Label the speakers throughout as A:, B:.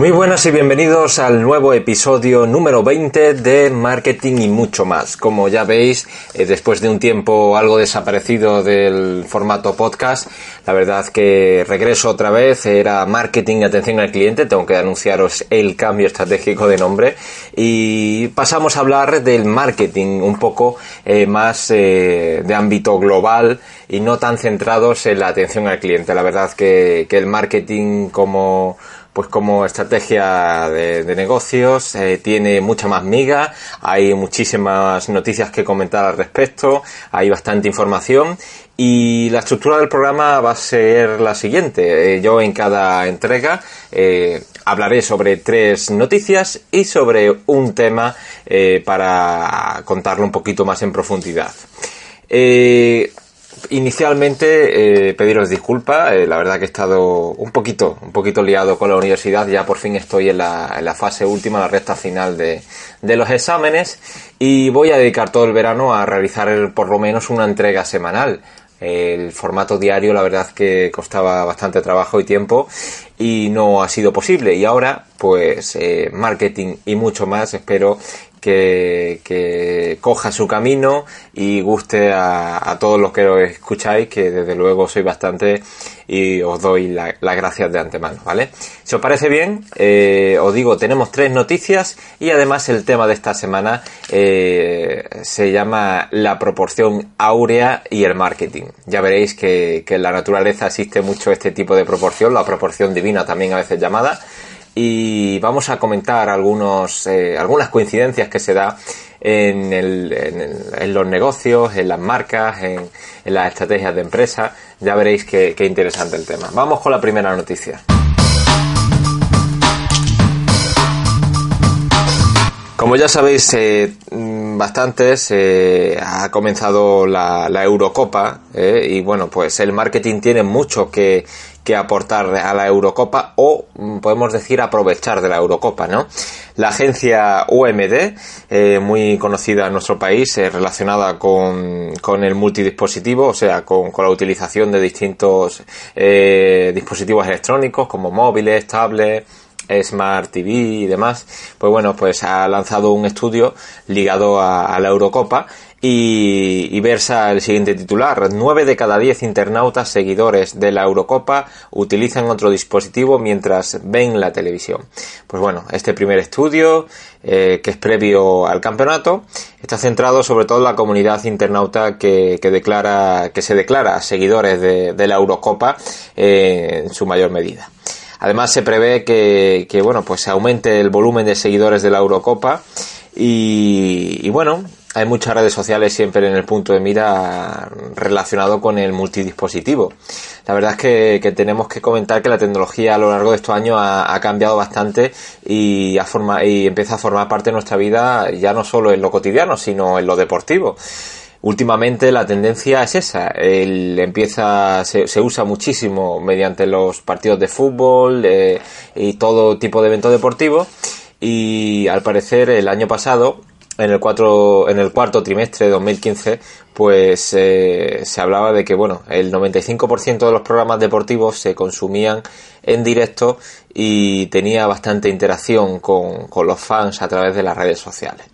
A: Muy buenas y bienvenidos al nuevo episodio número 20 de Marketing y mucho más. Como ya veis, eh, después de un tiempo algo desaparecido del formato podcast, la verdad que regreso otra vez, era Marketing y atención al cliente, tengo que anunciaros el cambio estratégico de nombre y pasamos a hablar del marketing un poco eh, más eh, de ámbito global y no tan centrados en la atención al cliente. La verdad que, que el marketing como pues como estrategia de, negocios eh, tiene mucha más miga, hay muchísimas noticias que comentar al respecto, hay bastante información y la estructura del programa va a ser la siguiente. Eh, yo en cada entrega eh, hablaré sobre tres noticias y sobre un tema para contarlo un poquito más en profundidad. Inicialmente eh, pediros disculpas, eh, la verdad que he estado un poquito, un poquito liado con la universidad, ya por fin estoy en la, fase última, la recta final de, de, los exámenes y voy a dedicar todo el verano a realizar por lo menos una entrega semanal. El formato diario la verdad que costaba bastante trabajo y tiempo y no ha sido posible y ahora pues eh, marketing y mucho más espero que, coja su camino y guste a, todos los que lo escucháis, que desde luego soy bastante y os doy las gracias de antemano, ¿vale? Si os parece bien, eh, os digo, tenemos tres noticias y además el tema de esta semana eh, se llama la proporción áurea y el marketing. Ya veréis que, que en la naturaleza existe mucho este tipo de proporción, la proporción divina también a veces llamada y vamos a comentar algunos, eh, algunas coincidencias que se da en, los negocios, en las marcas, en, las estrategias de empresa. Ya veréis qué, interesante el tema. Vamos con la primera noticia. Como ya sabéis, eh, bastantes, ha comenzado la, la Eurocopa eh, y bueno, pues el marketing tiene mucho que, aportar a la Eurocopa o mm, podemos decir aprovechar de la Eurocopa, ¿no? La agencia UMD, eh, muy conocida en nuestro país, eh, relacionada con, con, el multidispositivo, o sea, con, con la utilización de distintos eh, dispositivos electrónicos como móviles, tablets, Smart TV y demás, pues bueno, pues ha lanzado un estudio ligado a, la Eurocopa y, versa el siguiente titular. 9 de cada 10 internautas seguidores de la Eurocopa utilizan otro dispositivo mientras ven la televisión. Pues bueno, este primer estudio, eh, que es previo al campeonato, está centrado sobre todo en la comunidad internauta que, declara, que se declara seguidores de, la Eurocopa eh, en su mayor medida. Además se prevé que, que bueno, pues se aumente el volumen de seguidores de la Eurocopa y, bueno, hay muchas redes sociales siempre en el punto de mira relacionado con el multidispositivo. La verdad es que, tenemos que comentar que la tecnología a lo largo de estos años ha, cambiado bastante y, y empieza a formar parte de nuestra vida ya no solo en lo cotidiano, sino en lo deportivo últimamente la tendencia es esa. El empieza, se, se usa muchísimo mediante los partidos de fútbol eh, y todo tipo de eventos deportivos. Y al parecer el año pasado, en el, cuarto trimestre de 2015, pues eh, se hablaba de que bueno, el 95% de los programas deportivos se consumían en directo y tenía bastante interacción con, los fans a través de las redes sociales.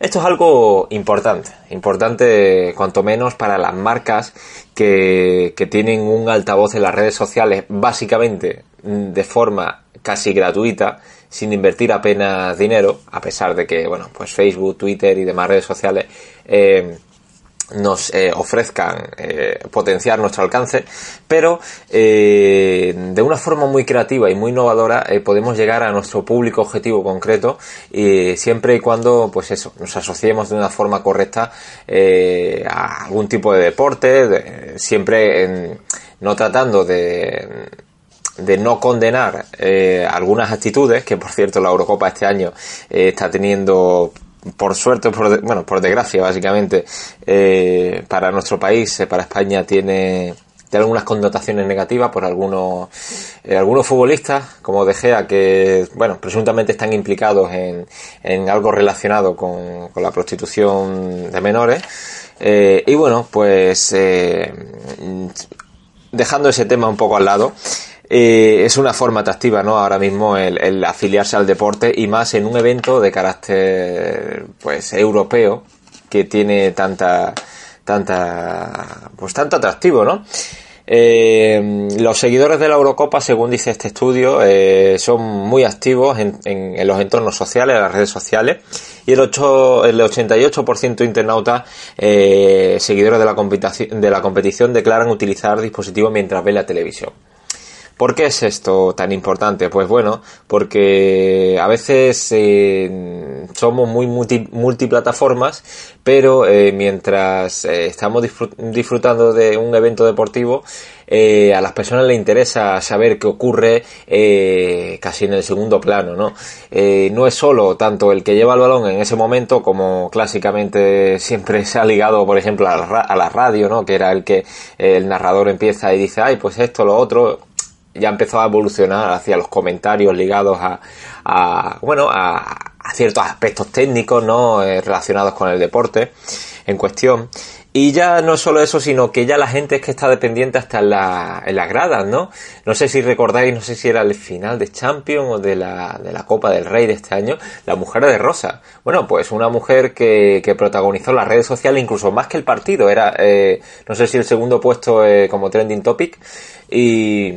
A: Esto es algo importante, importante cuanto menos para las marcas que tienen un altavoz en las redes sociales básicamente de forma casi gratuita, sin invertir apenas dinero, a pesar de que, bueno, pues Facebook, Twitter y demás redes sociales eh, nos eh, ofrezcan eh, potenciar nuestro alcance, pero eh, de una forma muy creativa y muy innovadora podemos llegar a nuestro público objetivo concreto y siempre y cuando pues eso nos asociemos de una forma correcta a algún tipo de deporte, siempre no tratando de de no condenar algunas actitudes, que por cierto la Eurocopa este año está teniendo por suerte, por bueno, por desgracia, básicamente, eh, para nuestro país, eh, para España, tiene, tiene algunas connotaciones negativas por algunos, eh, algunos futbolistas, como De Gea, que, bueno, presuntamente están implicados en, en algo relacionado con, con la prostitución de menores. y bueno, pues, dejando ese tema un poco al lado, eh, es una forma atractiva, ¿no? Ahora mismo el, afiliarse al deporte y más en un evento de carácter, pues, europeo que tiene tanta, tanta, pues, tanto atractivo, ¿no? Eh, los seguidores de la Eurocopa, según dice este estudio, eh, son muy activos en, los entornos sociales, en las redes sociales, y el, 8, el 88% de internautas seguidores de la, de la competición declaran utilizar dispositivos mientras ven la televisión. ¿Por qué es esto tan importante? Pues bueno, porque a veces eh, somos muy multiplataformas, pero eh, mientras eh, estamos disfrutando de un evento deportivo, a las personas les interesa saber qué ocurre casi en el segundo plano, ¿no? no es solo tanto el que lleva el balón en ese momento, como clásicamente siempre se ha ligado, por ejemplo, a la, a la radio, ¿no? Que era el que el narrador empieza y dice, ay, pues esto, lo otro, ya empezó a evolucionar hacia los comentarios ligados a, bueno, a, ciertos aspectos técnicos, ¿no? Eh, relacionados con el deporte en cuestión. Y ya no solo eso, sino que ya la gente es que está dependiente hasta en las gradas, ¿no? No sé si recordáis, no sé si era el final de Champions o de la, de la Copa del Rey de este año, la mujer de Rosa. Bueno, pues una mujer que, que protagonizó las redes sociales incluso más que el partido. Era, eh, no sé si el segundo puesto eh, como trending topic. Y,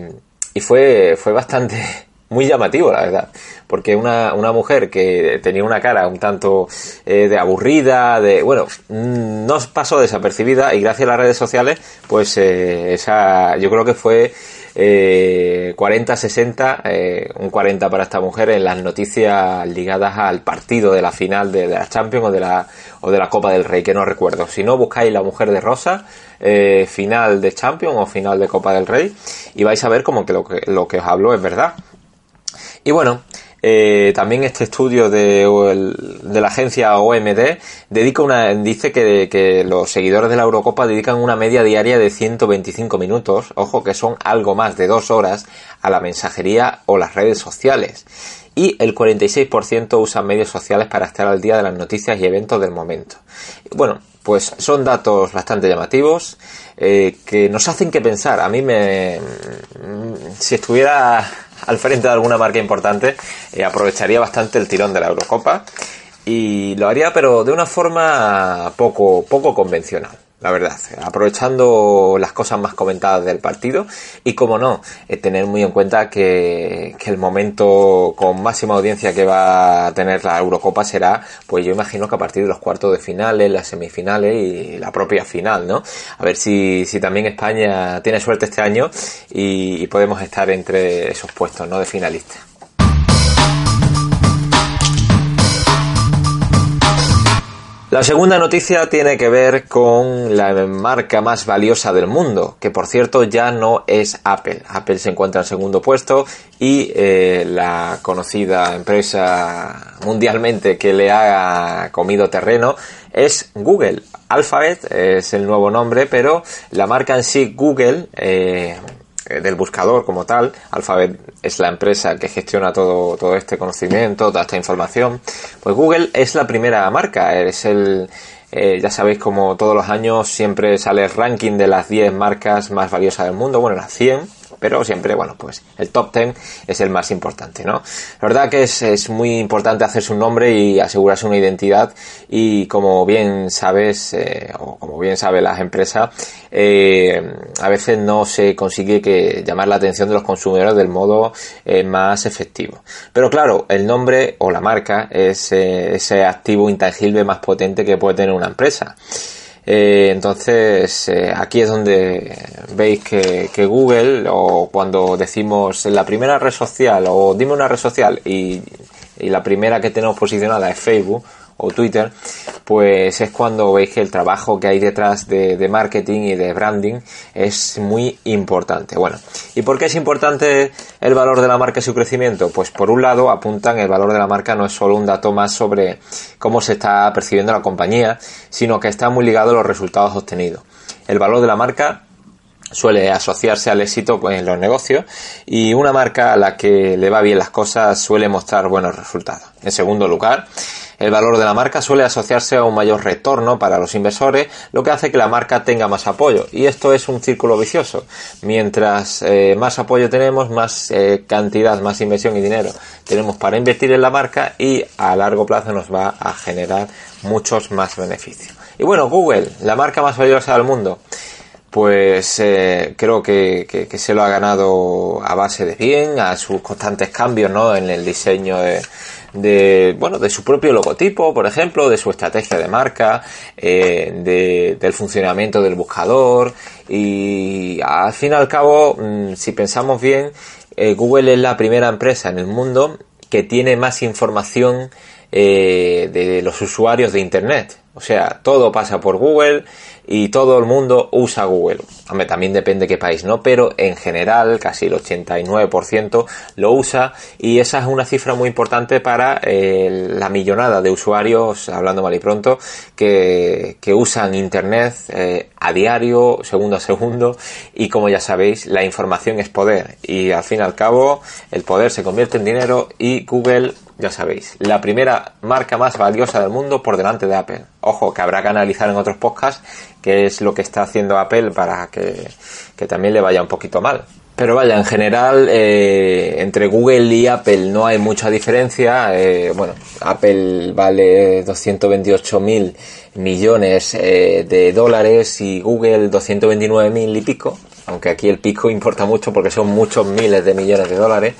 A: y fue, fue bastante muy llamativo, la verdad, porque una, una mujer que tenía una cara un tanto eh, de aburrida, de, bueno, mm, no pasó desapercibida y gracias a las redes sociales, pues eh, esa, yo creo que fue eh, 40-60, eh, un 40 para esta mujer en las noticias ligadas al partido de la final de, de la Champions o de la, o de la Copa del Rey, que no recuerdo. Si no, buscáis la mujer de Rosa, eh, final de Champions o final de Copa del Rey y vais a ver como que lo que, lo que os hablo es verdad. Y bueno, eh, también este estudio de, la agencia OMD dedica una, dice que, que, los seguidores de la Eurocopa dedican una media diaria de 125 minutos, ojo que son algo más de dos horas, a la mensajería o las redes sociales. Y el 46% usan medios sociales para estar al día de las noticias y eventos del momento. Bueno, pues son datos bastante llamativos eh, que nos hacen que pensar. A mí me... Si estuviera al frente de alguna marca importante, eh, aprovecharía bastante el tirón de la Eurocopa y lo haría pero de una forma poco, poco convencional la verdad, aprovechando las cosas más comentadas del partido y como no, eh, tener muy en cuenta que, que, el momento con máxima audiencia que va a tener la Eurocopa será, pues yo imagino que a partir de los cuartos de finales, las semifinales y la propia final, ¿no? A ver si, si también España tiene suerte este año y, y podemos estar entre esos puestos, ¿no? De finalistas. La segunda noticia tiene que ver con la marca más valiosa del mundo, que por cierto ya no es Apple. Apple se encuentra en segundo puesto y eh, la conocida empresa mundialmente que le ha comido terreno es Google. Alphabet es el nuevo nombre, pero la marca en sí Google eh, del buscador como tal. Alphabet es la empresa que gestiona todo, todo este conocimiento, toda esta información. Pues Google es la primera marca, es el, eh, ya sabéis como todos los años siempre sale el ranking de las 10 marcas más valiosas del mundo, bueno, las 100, pero siempre, bueno, pues el top 10 es el más importante, ¿no? La verdad que es, es muy importante hacerse un nombre y asegurarse una identidad y como bien sabes, eh, o como bien saben las empresas, eh, a veces no se consigue que llamar la atención de los consumidores del modo eh, más efectivo. Pero claro, el nombre o la marca es ese activo intangible más potente que puede tener una empresa. Eh, entonces, eh, aquí es donde veis que, Google, o cuando decimos la primera red social, o dime una red social, y la primera que tenemos posicionada es Facebook, o Twitter, pues es cuando veis que el trabajo que hay detrás de, marketing y de branding es muy importante. Bueno, ¿y por qué es importante el valor de la marca y su crecimiento? Pues por un lado apuntan el valor de la marca no es solo un dato más sobre cómo se está percibiendo la compañía, sino que está muy ligado a los resultados obtenidos. El valor de la marca suele asociarse al éxito en los negocios y una marca a la que le va bien las cosas suele mostrar buenos resultados. En segundo lugar, El valor de la marca suele asociarse a un mayor retorno para los inversores, lo que hace que la marca tenga más apoyo. Y esto es un círculo vicioso. Mientras eh, más apoyo tenemos, más eh, cantidad, más inversión y dinero tenemos para invertir en la marca y a largo plazo nos va a generar muchos más beneficios. Y bueno, Google, la marca más valiosa del mundo pues eh, creo que, se lo ha ganado a base de bien, a sus constantes cambios ¿no? en el diseño de, bueno, de su propio logotipo, por ejemplo, de su estrategia de marca, eh, del funcionamiento del buscador y al fin y al cabo, mm, si pensamos bien, eh, Google es la primera empresa en el mundo que tiene más información de los usuarios de Internet. O sea, todo pasa por Google y todo el mundo usa Google. Hombre, también depende qué país, ¿no? Pero en general, casi el 89% lo usa y esa es una cifra muy importante para eh, la millonada de usuarios, hablando mal y pronto, que, que usan Internet eh, a diario, segundo a segundo y como ya sabéis, la información es poder y al fin y al cabo el poder se convierte en dinero y Google ya sabéis, la primera marca más valiosa del mundo por delante de Apple. Ojo, que habrá que analizar en otros podcasts qué es lo que está haciendo Apple para que, también le vaya un poquito mal. Pero vaya, en general, eh, entre Google y Apple no hay mucha diferencia. Eh, bueno, Apple vale 228 mil millones eh, de dólares y Google 229 mil y pico aunque aquí el pico importa mucho porque son muchos miles de millones de dólares.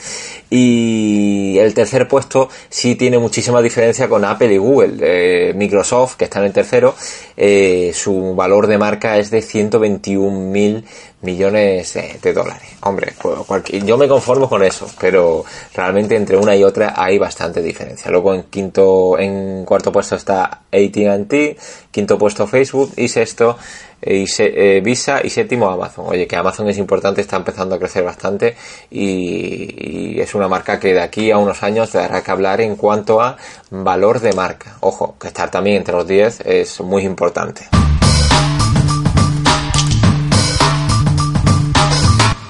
A: Y el tercer puesto sí tiene muchísima diferencia con Apple y Google. Eh, Microsoft, que está en el tercero, eh, su valor de marca es de 121 mil millones de, dólares. Hombre, pues yo me conformo con eso, pero realmente entre una y otra hay bastante diferencia. Luego en quinto, en cuarto puesto está AT&T, quinto puesto Facebook y sexto y eh, Visa y séptimo Amazon. Oye, que Amazon es importante, está empezando a crecer bastante y, es una marca que de aquí a unos años dará que hablar en cuanto a valor de marca. Ojo, que estar también entre los 10 es muy importante.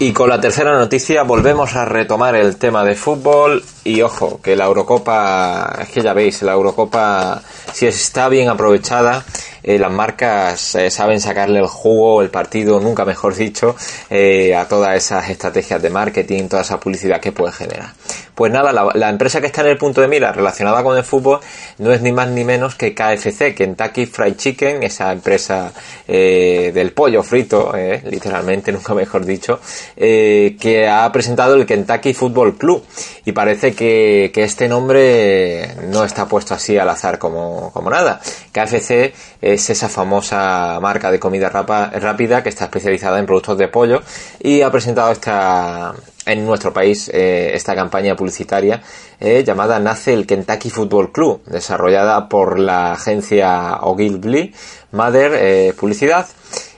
A: Y con la tercera noticia volvemos a retomar el tema de fútbol y ojo, que la Eurocopa, es que ya veis, la Eurocopa si está bien aprovechada eh, las marcas eh, saben sacarle el jugo, el partido, nunca mejor dicho, eh, a todas esas estrategias de marketing, toda esa publicidad que puede generar. Pues nada, la, empresa que está en el punto de mira relacionada con el fútbol no es ni más ni menos que KFC, Kentucky Fried Chicken, esa empresa del pollo frito, literalmente, nunca mejor dicho, que ha presentado el Kentucky Football Club. Y parece que, que este nombre no está puesto así al azar como, como nada. KFC es esa famosa marca de comida rápida que está especializada en productos de pollo y ha presentado esta en nuestro país eh, esta campaña publicitaria eh, llamada Nace el Kentucky Football Club, desarrollada por la agencia Ogilvy Mother eh, Publicidad.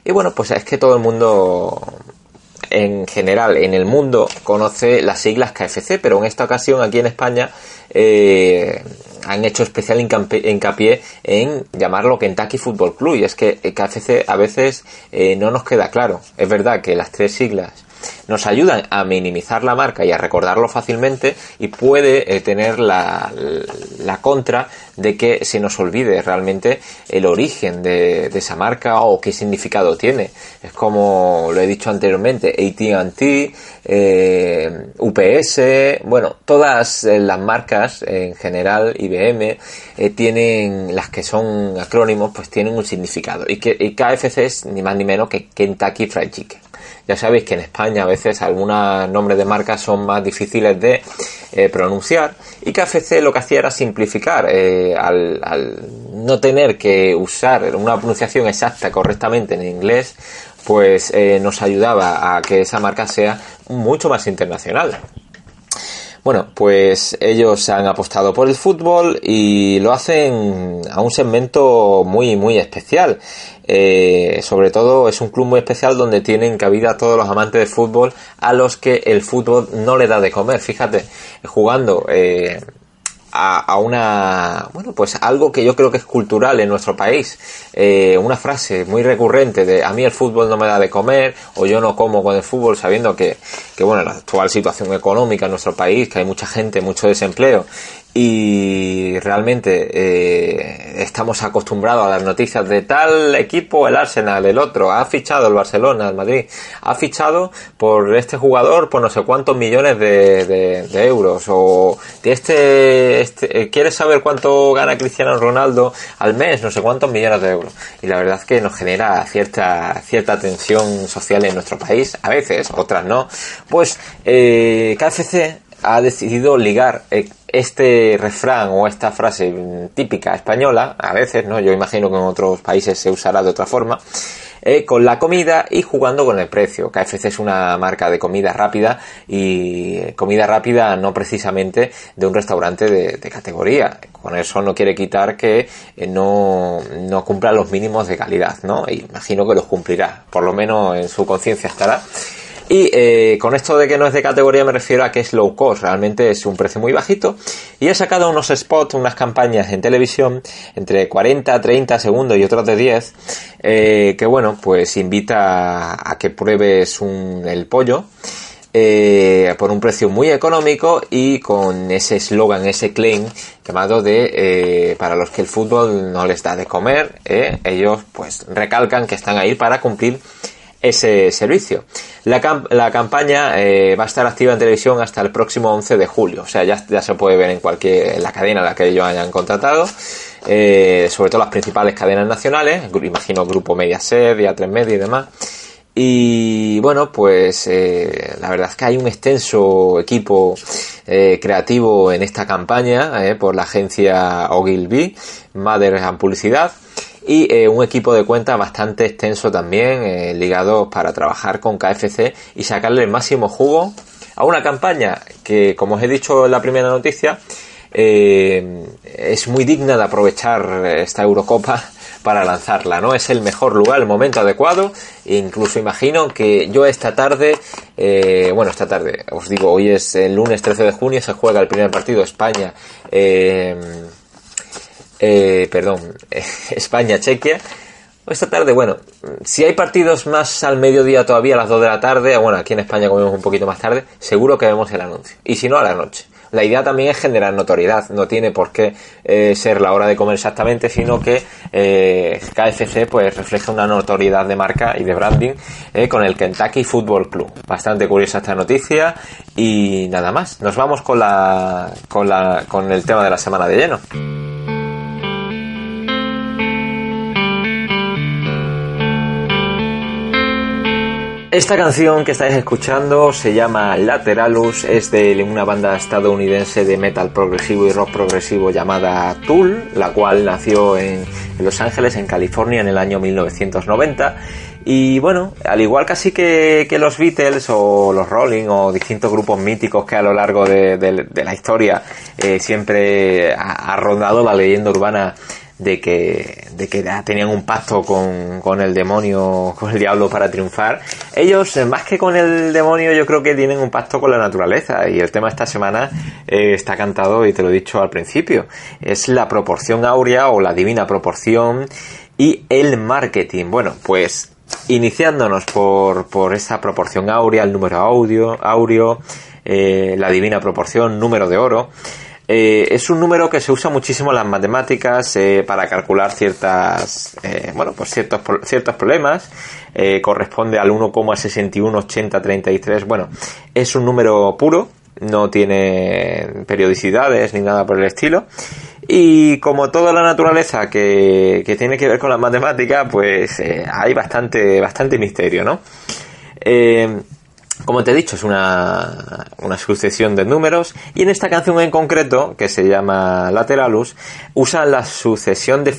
A: Y bueno, pues es que todo el mundo en general en el mundo conoce las siglas KFC, pero en esta ocasión aquí en España eh, han hecho especial hincapié en llamarlo Kentucky Football Club y es que KFC a veces no nos queda claro. Es verdad que las tres siglas nos ayudan a minimizar la marca y a recordarlo fácilmente y puede eh, tener la, la, contra de que se nos olvide realmente el origen de, esa marca o qué significado tiene. Es como lo he dicho anteriormente, AT&T, eh, UPS, bueno, todas eh, las marcas en general, IBM, tienen las que son acrónimos, pues tienen un significado. Y que y KFC es ni más ni menos que Kentucky Fried Chicken. Ya sabéis que en España a veces algunos nombres de marcas son más difíciles de eh, pronunciar y KFC lo que hacía era simplificar eh, al, no tener que usar una pronunciación exacta correctamente en inglés pues eh, nos ayudaba a que esa marca sea mucho más internacional. Bueno, pues ellos han apostado por el fútbol y lo hacen a un segmento muy, muy especial. Eh, sobre todo es un club muy especial donde tienen cabida todos los amantes de fútbol a los que el fútbol no le da de comer. Fíjate, jugando eh, a, una, bueno, pues algo que yo creo que es cultural en nuestro país. Eh, una frase muy recurrente de a mí el fútbol no me da de comer o yo no como con el fútbol sabiendo que, que bueno, la actual situación económica en nuestro país, que hay mucha gente, mucho desempleo y realmente eh, estamos acostumbrados a las noticias de tal equipo, el Arsenal, el otro, ha fichado el Barcelona, el Madrid, ha fichado por este jugador por no sé cuántos millones de, euros o de este, este eh, ¿quieres saber cuánto gana Cristiano Ronaldo al mes? No sé cuántos millones de euros. Y la verdad es que nos genera cierta, cierta tensión social en nuestro país, a veces, otras no. Pues eh, KFC ha decidido ligar eh, este refrán o esta frase típica española, a veces, ¿no? Yo imagino que en otros países se usará de otra forma, eh, con la comida y jugando con el precio. KFC es una marca de comida rápida y eh, comida rápida no precisamente de un restaurante de, categoría. Con eso no quiere quitar que no, no cumpla los mínimos de calidad, ¿no? imagino que los cumplirá, por lo menos en su conciencia estará. Y eh, con esto de que no es de categoría me refiero a que es low cost, realmente es un precio muy bajito. Y he sacado unos spots, unas campañas en televisión entre 40, 30 segundos y otros de 10, eh, que bueno, pues invita a, que pruebes un, el pollo. Eh, por un precio muy económico y con ese eslogan, ese claim llamado de para los que el fútbol no les da de comer, ellos pues recalcan que están ahí para cumplir ese servicio. La, la campaña eh, va a estar activa en televisión hasta el próximo 11 de julio, o sea, ya, ya se puede ver en cualquier la cadena a la que ellos hayan contratado, eh, sobre todo las principales cadenas nacionales, imagino Grupo Mediaset, Vía3 Media y demás. Y bueno, pues eh, la verdad es que hay un extenso equipo creativo en esta campaña por la agencia Ogilvy, Mother and Publicidad, y eh, un equipo de cuenta bastante extenso también, eh, ligado para trabajar con KFC y sacarle el máximo jugo a una campaña que, como os he dicho en la primera noticia, eh, es muy digna de aprovechar esta Eurocopa para lanzarla, ¿no? Es el mejor lugar, el momento adecuado. Incluso imagino que yo esta tarde, bueno, esta tarde, os digo, hoy es el lunes 13 de junio, se juega el primer partido España. Eh, perdón, España-Chequia. Esta tarde, bueno, si hay partidos más al mediodía todavía, a las 2 de la tarde, bueno, aquí en España comemos un poquito más tarde, seguro que vemos el anuncio. Y si no, a la noche. La idea también es generar notoriedad, no tiene por qué eh, ser la hora de comer exactamente, sino que eh, KFC pues refleja una notoriedad de marca y de branding con el Kentucky Football Club. Bastante curiosa esta noticia y nada más. Nos vamos con la, con la, con el tema de la semana de lleno. Esta canción que estáis escuchando se llama Lateralus, es de una banda estadounidense de metal progresivo y rock progresivo llamada Tool, la cual nació en, Los Ángeles, en California, en el año 1990. Y bueno, al igual casi que, que, los Beatles o los Rolling o distintos grupos míticos que a lo largo de, la historia eh, siempre ha, rondado la leyenda urbana de que, de que tenían un pacto con, con, el demonio, con el diablo para triunfar. Ellos, eh, más que con el demonio, yo creo que tienen un pacto con la naturaleza. Y el tema esta semana eh, está cantado, y te lo he dicho al principio, es la proporción áurea o la divina proporción y el marketing. Bueno, pues iniciándonos por, por esa proporción áurea, el número audio, áureo, eh, la divina proporción, número de oro. Eh, es un número que se usa muchísimo en las matemáticas eh, para calcular ciertas, eh, bueno, pues ciertos, ciertos problemas. corresponde al 1,618033. Bueno, es un número puro, no tiene periodicidades ni nada por el estilo. Y como toda la naturaleza que, que tiene que ver con las matemáticas, pues hay bastante, bastante misterio, ¿no? Como te he dicho, es una, una, sucesión de números y en esta canción en concreto, que se llama Lateralus, usa la sucesión de,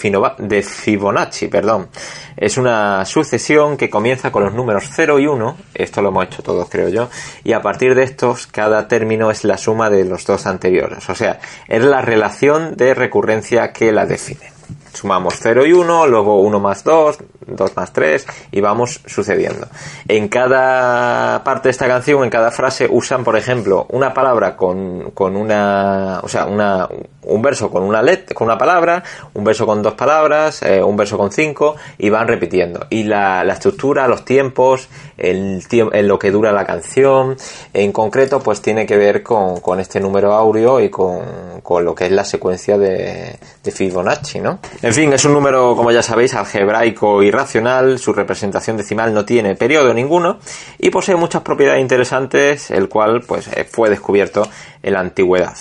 A: Fibonacci. Perdón. Es una sucesión que comienza con los números 0 y 1, esto lo hemos hecho todos creo yo, y a partir de estos cada término es la suma de los dos anteriores, o sea, es la relación de recurrencia que la define. Sumamos 0 y 1, luego 1 más 2, 2 más 3 y vamos sucediendo. En cada parte de esta canción, en cada frase, usan, por ejemplo, una palabra con, con una, o sea, una, un verso con una let, con una palabra, un verso con dos palabras, eh, un verso con cinco y van repitiendo. Y la, estructura, los tiempos, el tiempo, en lo que dura la canción, en concreto, pues tiene que ver con, con este número áureo y con, con, lo que es la secuencia de Fibonacci, ¿no? En fin, es un número, como ya sabéis, algebraico y racional, su representación decimal no tiene periodo ninguno y posee muchas propiedades interesantes, el cual pues eh, fue descubierto en la antigüedad.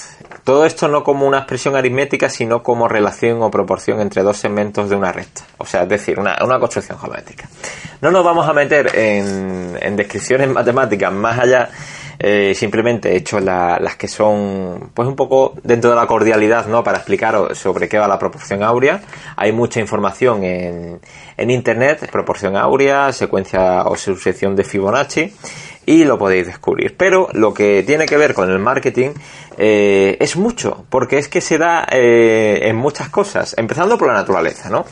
A: Todo esto no como una expresión aritmética, sino como relación o proporción entre dos segmentos de una recta. O sea, es decir, una, construcción geométrica. No nos vamos a meter en, en descripciones matemáticas más allá eh, simplemente he hecho las que son pues un poco dentro de la cordialidad no para explicaros sobre qué va la proporción áurea. Hay mucha información en, en internet proporción áurea secuencia o sucesión de Fibonacci y lo podéis descubrir. Pero lo que tiene que ver con el marketing eh, es mucho porque es que se da eh, en muchas cosas empezando por la naturaleza no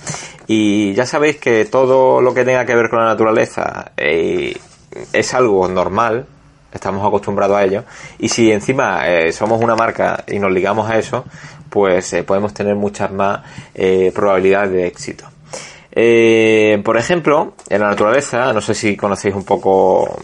A: y ya sabéis que todo lo que tenga que ver con la naturaleza es algo normal estamos acostumbrados a ello. Y si encima eh, somos una marca y nos ligamos a eso, pues eh, podemos tener muchas más eh, probabilidades de éxito. por ejemplo, en la naturaleza, no sé si conocéis un poco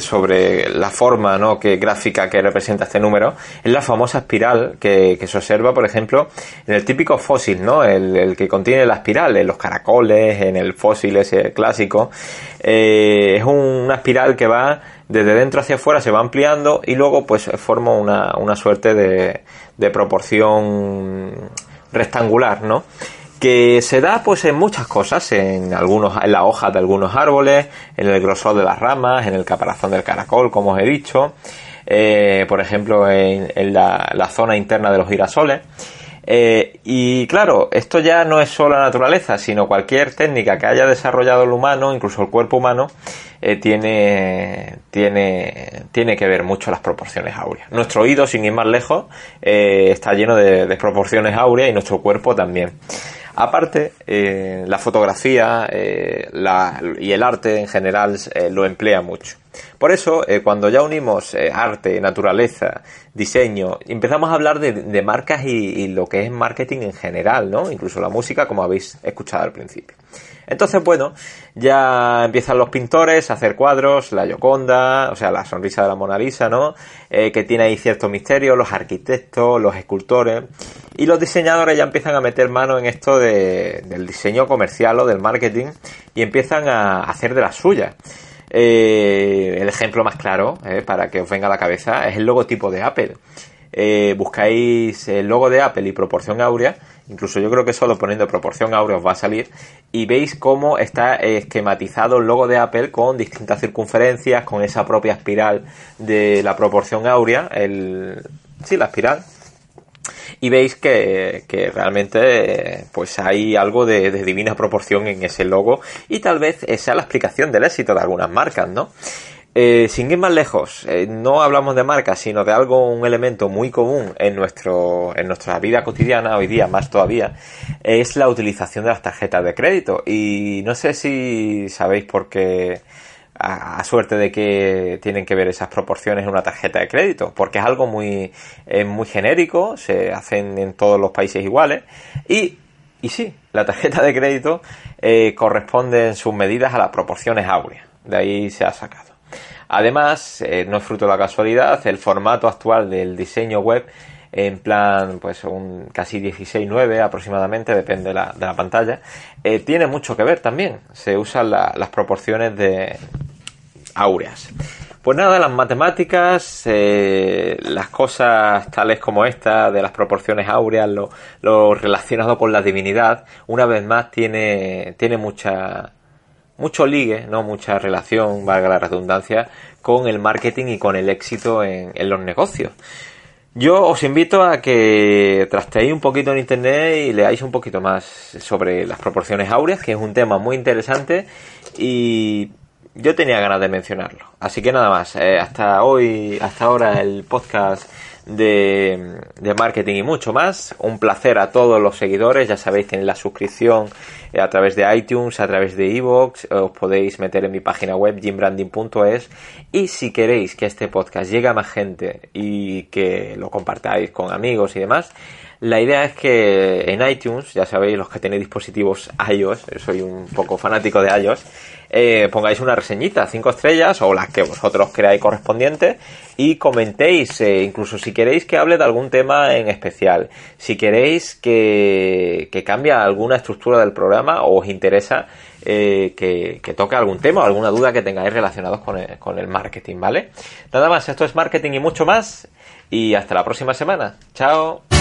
A: sobre la forma ¿no? que gráfica que representa este número es la famosa espiral que, se observa, por ejemplo, en el típico fósil, ¿no? el, que contiene la espiral, en los caracoles, en el fósil ese clásico. Es una espiral que va desde dentro hacia afuera, se va ampliando y luego pues forma una, una suerte de, de proporción rectangular, ¿no? que se da pues en muchas cosas, en algunos, en la hoja de algunos árboles, en el grosor de las ramas, en el caparazón del caracol, como os he dicho, eh, por ejemplo en, la, zona interna de los girasoles. Eh, y claro, esto ya no es solo la naturaleza, sino cualquier técnica que haya desarrollado el humano, incluso el cuerpo humano, eh, tiene, tiene, tiene que ver mucho las proporciones áureas. Nuestro oído, sin ir más lejos, está lleno de, de proporciones áureas y nuestro cuerpo también. Aparte, eh, la fotografía eh, y el arte en general eh, lo emplea mucho. Por eso, cuando ya unimos arte, naturaleza, diseño, empezamos a hablar de, marcas y, lo que es marketing en general, ¿no? Incluso la música, como habéis escuchado al principio. Entonces, bueno, ya empiezan los pintores a hacer cuadros, la Gioconda, o sea, la sonrisa de la Mona Lisa, ¿no? Eh, que tiene ahí cierto misterio, los arquitectos, los escultores, y los diseñadores ya empiezan a meter mano en esto del diseño comercial o del marketing y empiezan a hacer de las suyas. Eh, el ejemplo más claro, eh, para que os venga a la cabeza, es el logotipo de Apple. buscáis el logo de Apple y proporción áurea incluso yo creo que solo poniendo proporción áurea os va a salir, y veis cómo está esquematizado el logo de Apple con distintas circunferencias, con esa propia espiral de la proporción áurea, el, sí, la espiral, y veis que, realmente pues hay algo de, de, divina proporción en ese logo y tal vez es la explicación del éxito de algunas marcas, ¿no? Eh, sin ir más lejos, eh, no hablamos de marcas, sino de algo, un elemento muy común en, nuestro, en nuestra vida cotidiana, hoy día más todavía, es la utilización de las tarjetas de crédito. Y no sé si sabéis por qué, a, suerte de que tienen que ver esas proporciones en una tarjeta de crédito, porque es algo muy, muy genérico, se hacen en todos los países iguales, y, y sí, la tarjeta de crédito eh, corresponde en sus medidas a las proporciones áureas, de ahí se ha sacado. Además, eh, no es fruto de la casualidad, el formato actual del diseño web en plan pues un casi 16.9 aproximadamente, depende de la, de la pantalla, eh, tiene mucho que ver también. Se usan las proporciones de áureas. Pues nada, las matemáticas, eh, las cosas tales como esta, de las proporciones áureas, lo, relacionado con la divinidad, una vez más tiene, tiene mucha, mucho ligue, no mucha relación, valga la redundancia, con el marketing y con el éxito en, los negocios. Yo os invito a que trasteéis un poquito en internet y leáis un poquito más sobre las proporciones áureas, que es un tema muy interesante y yo tenía ganas de mencionarlo. así que nada más. Eh, hasta hoy, hasta ahora el podcast de, marketing y mucho más. Un placer a todos los seguidores. Ya sabéis, tenéis la suscripción a través de iTunes, a través de iVoox. Os podéis meter en mi página web, jimbranding.es. Y si queréis que este podcast llegue a más gente y que lo compartáis con amigos y demás, la idea es que en iTunes, ya sabéis, los que tenéis dispositivos iOS, soy un poco fanático de iOS, eh, pongáis una reseñita, cinco estrellas o las que vosotros creáis correspondiente y comentéis, eh, incluso si queréis que hable de algún tema en especial, si queréis que, que cambie alguna estructura del o os interesa eh, que, que, toque algún tema o alguna duda que tengáis relacionados con el, con el marketing, ¿vale? Nada más, esto es marketing y mucho más y hasta la próxima semana. Chao.